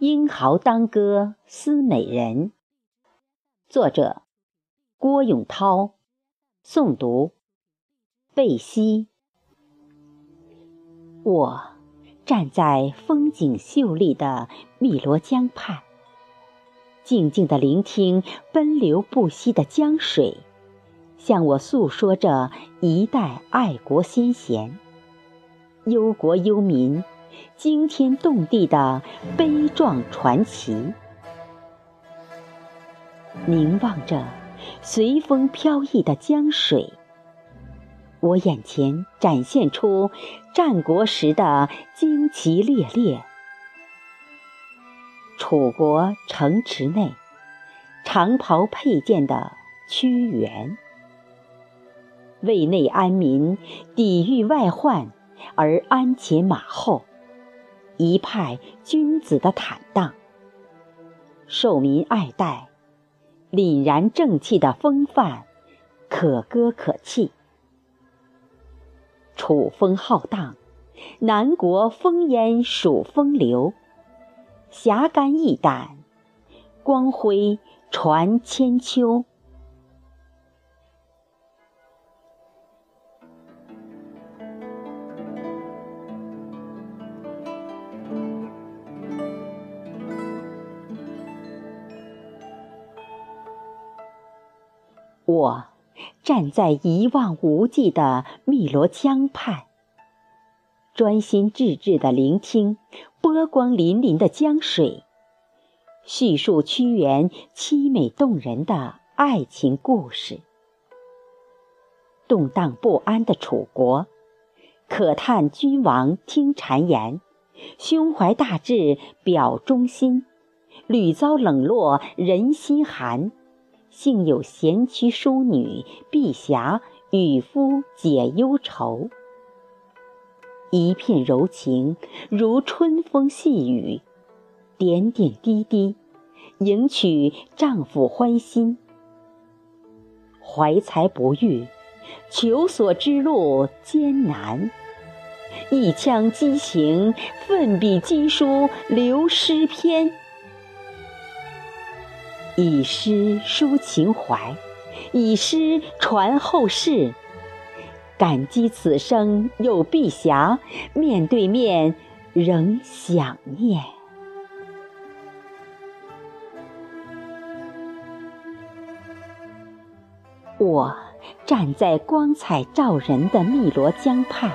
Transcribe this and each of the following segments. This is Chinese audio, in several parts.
英豪当歌思美人。作者：郭永涛。诵读：贝西。我站在风景秀丽的汨罗江畔，静静地聆听奔流不息的江水，向我诉说着一代爱国先贤、忧国忧民。惊天动地的悲壮传奇，凝望着随风飘逸的江水，我眼前展现出战国时的旌旗猎猎。楚国城池内，长袍佩剑的屈原，为内安民，抵御外患而鞍前马后。一派君子的坦荡，受民爱戴，凛然正气的风范，可歌可泣。楚风浩荡，南国烽烟数风流，侠肝义胆，光辉传千秋。我站在一望无际的汨罗江畔，专心致志地聆听波光粼粼的江水，叙述屈原凄美动人的爱情故事。动荡不安的楚国，可叹君王听谗言，胸怀大志表忠心，屡遭冷落人心寒。幸有贤妻淑女碧霞与夫解忧愁，一片柔情如春风细雨，点点滴滴迎娶丈夫欢心。怀才不遇，求索之路艰难，一腔激情奋笔疾书留诗篇。以诗抒情怀，以诗传后世。感激此生有碧霞，面对面仍想念。我站在光彩照人的汨罗江畔，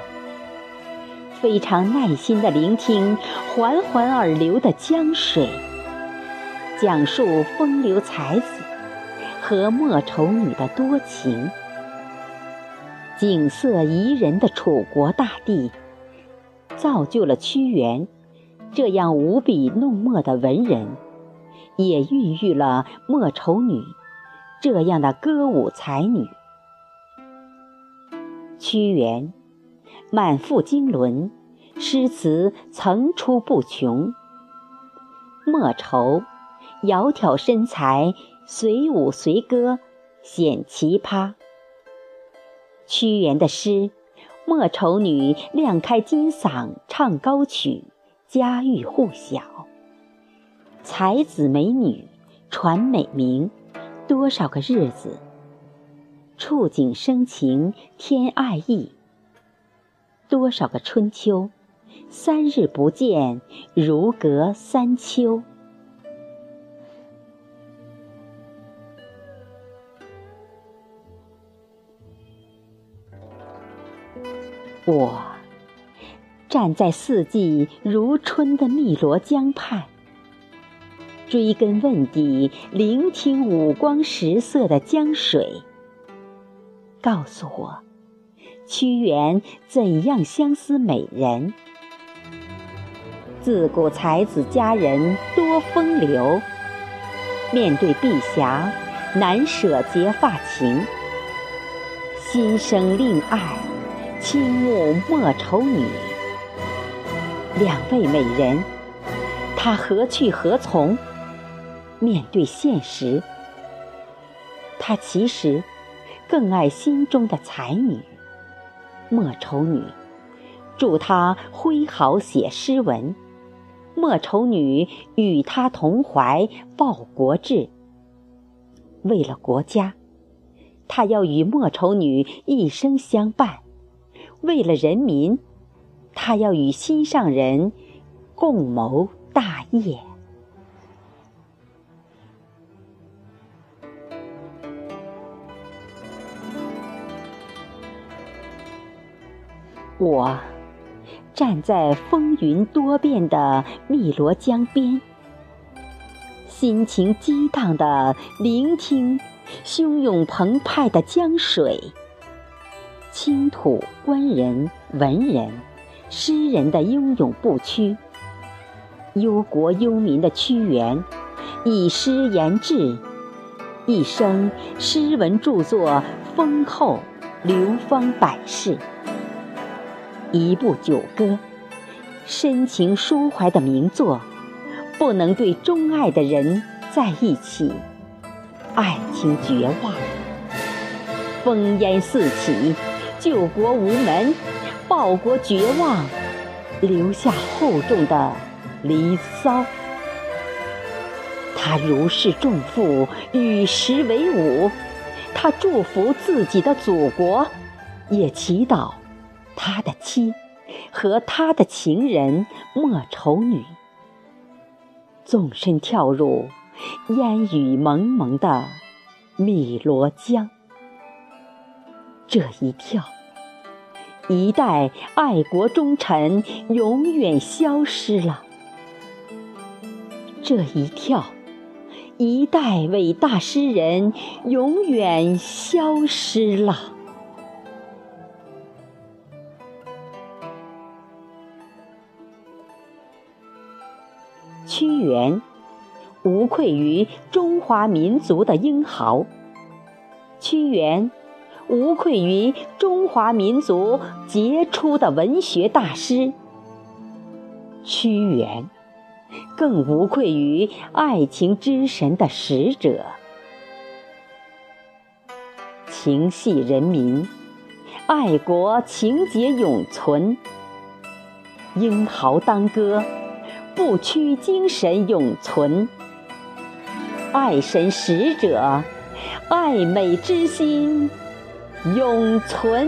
非常耐心地聆听缓缓而流的江水。讲述风流才子和莫愁女的多情，景色宜人的楚国大地，造就了屈原这样无比弄墨的文人，也孕育了莫愁女这样的歌舞才女。屈原满腹经纶，诗词层出不穷。莫愁。窈窕身材，随舞随歌，显奇葩。屈原的诗，莫愁女亮开金嗓唱高曲，家喻户晓。才子美女传美名，多少个日子，触景生情添爱意。多少个春秋，三日不见，如隔三秋。我站在四季如春的汨罗江畔，追根问底，聆听五光十色的江水，告诉我屈原怎样相思美人。自古才子佳人多风流，面对碧霞难舍结发情，心生另爱。倾慕莫愁女，两位美人，他何去何从？面对现实，他其实更爱心中的才女莫愁女。祝他挥毫写诗文，莫愁女与他同怀报国志。为了国家，他要与莫愁女一生相伴；为了人民，他要与心上人共谋大业。我站在风云多变的汨罗江边，心情激荡的聆听汹涌澎湃的江水。倾吐官人、文人、诗人的英勇不屈，忧国忧民的屈原，以诗言志，一生诗文著作丰厚，流芳百世。一部九歌，深情抒怀的名作，不能对钟爱的人在一起，爱情绝望，烽烟四起，救国无门，报国绝望，留下厚重的离骚。他如释重负，与时为伍，他祝福自己的祖国，也祈祷。他的妻和他的情人莫愁女，纵身跳入烟雨蒙蒙的汨罗江。这一跳，一代爱国忠臣永远消失了；这一跳，一代伟大诗人永远消失了。屈原无愧于中华民族的英豪，屈原无愧于中华民族杰出的文学大师，屈原更无愧于爱情之神的使者。情系人民，爱国情节永存，英豪当歌。不屈精神永存，爱神使者，爱美之心永存。